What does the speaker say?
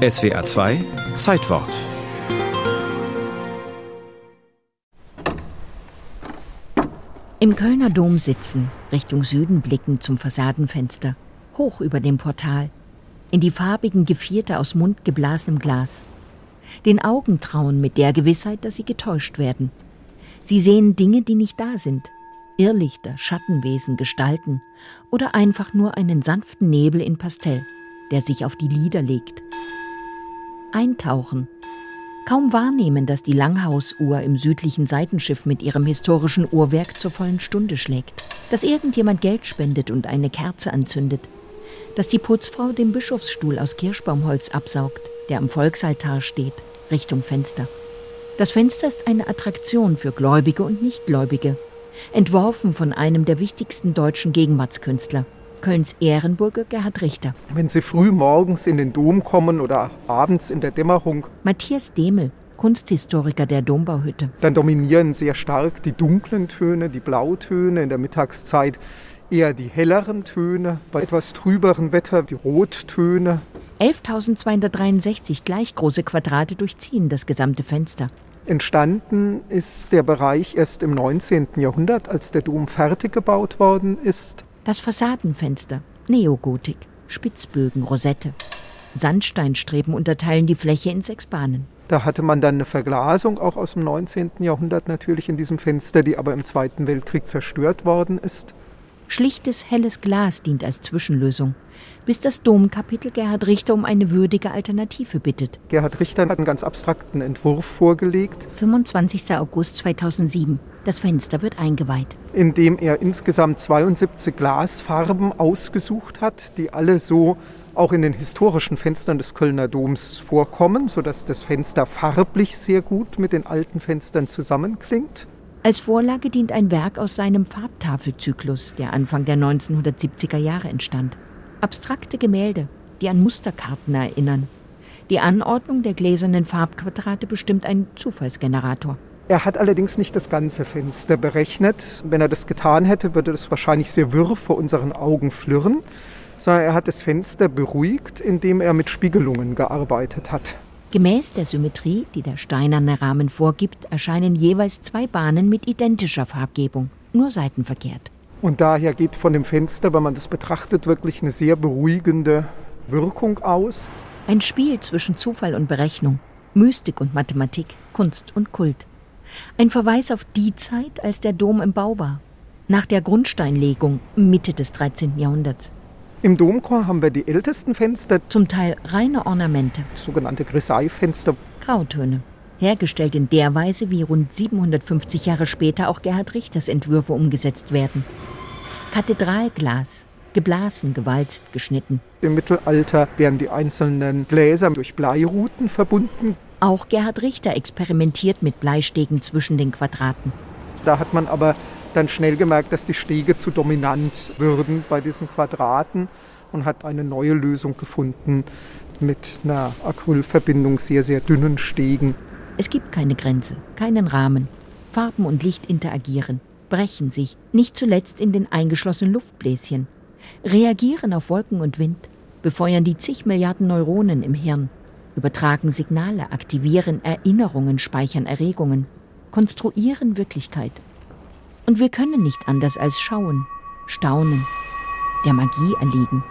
SWA 2 Zeitwort Im Kölner Dom sitzen, Richtung Süden blicken zum Fassadenfenster, hoch über dem Portal, in die farbigen Gevierte aus mundgeblasenem Glas. Den Augen trauen mit der Gewissheit, dass sie getäuscht werden. Sie sehen Dinge, die nicht da sind. Irrlichter, Schattenwesen, Gestalten oder einfach nur einen sanften Nebel in Pastell, der sich auf die Lider legt. Eintauchen, Kaum wahrnehmen, dass die Langhausuhr im südlichen Seitenschiff mit ihrem historischen Uhrwerk zur vollen Stunde schlägt, dass irgendjemand Geld spendet und eine Kerze anzündet, dass die Putzfrau den Bischofsstuhl aus Kirschbaumholz absaugt, der am Volksaltar steht, Richtung Fenster. Das Fenster ist eine Attraktion für Gläubige und Nichtgläubige, entworfen von einem der wichtigsten deutschen Gegenwartskünstler, Kölns Ehrenburger Gerhard Richter. Wenn Sie früh morgens in den Dom kommen oder abends in der Dämmerung. Matthias Demel, Kunsthistoriker der Dombauhütte. Dann dominieren sehr stark die dunklen Töne, die Blautöne, in der Mittagszeit eher die helleren Töne, bei etwas trüberen Wetter die Rottöne. 11.263 gleich große Quadrate durchziehen das gesamte Fenster. Entstanden ist der Bereich erst im 19. Jahrhundert, als der Dom fertig gebaut worden ist. Das Fassadenfenster, Neogotik, Spitzbögen, Rosette. Sandsteinstreben unterteilen die Fläche in sechs Bahnen. Da hatte man dann eine Verglasung, auch aus dem 19. Jahrhundert natürlich in diesem Fenster, die aber im Zweiten Weltkrieg zerstört worden ist. Schlichtes, helles Glas dient als Zwischenlösung, bis das Domkapitel Gerhard Richter um eine würdige Alternative bittet. Gerhard Richter hat einen ganz abstrakten Entwurf vorgelegt. 25. August 2007. Das Fenster wird eingeweiht. Indem er insgesamt 72 Glasfarben ausgesucht hat, die alle so auch in den historischen Fenstern des Kölner Doms vorkommen, sodass das Fenster farblich sehr gut mit den alten Fenstern zusammenklingt. Als Vorlage dient ein Werk aus seinem Farbtafelzyklus, der Anfang der 1970er Jahre entstand. Abstrakte Gemälde, die an Musterkarten erinnern. Die Anordnung der gläsernen Farbquadrate bestimmt ein Zufallsgenerator. Er hat allerdings nicht das ganze Fenster berechnet. Wenn er das getan hätte, würde das wahrscheinlich sehr wirr vor unseren Augen flirren. Sondern er hat das Fenster beruhigt, indem er mit Spiegelungen gearbeitet hat. Gemäß der Symmetrie, die der steinerne Rahmen vorgibt, erscheinen jeweils zwei Bahnen mit identischer Farbgebung, nur seitenverkehrt. Und daher geht von dem Fenster, wenn man das betrachtet, wirklich eine sehr beruhigende Wirkung aus. Ein Spiel zwischen Zufall und Berechnung, Mystik und Mathematik, Kunst und Kult. Ein Verweis auf die Zeit, als der Dom im Bau war, nach der Grundsteinlegung Mitte des 13. Jahrhunderts. Im Domchor haben wir die ältesten Fenster. Zum Teil reine Ornamente. Sogenannte Grisaille-Fenster. Grautöne. Hergestellt in der Weise, wie rund 750 Jahre später auch Gerhard Richters Entwürfe umgesetzt werden. Kathedralglas. Geblasen, gewalzt, geschnitten. Im Mittelalter werden die einzelnen Gläser durch Bleiruten verbunden. Auch Gerhard Richter experimentiert mit Bleistegen zwischen den Quadraten. Da hat man aber dann schnell gemerkt, dass die Stege zu dominant würden bei diesen Quadraten und hat eine neue Lösung gefunden mit einer Acrylverbindung sehr, sehr dünnen Stegen. Es gibt keine Grenze, keinen Rahmen. Farben und Licht interagieren, brechen sich, nicht zuletzt in den eingeschlossenen Luftbläschen, reagieren auf Wolken und Wind, befeuern die zig Milliarden Neuronen im Hirn, übertragen Signale, aktivieren Erinnerungen, speichern Erregungen, konstruieren Wirklichkeit, und wir können nicht anders als schauen, staunen, der Magie erliegen.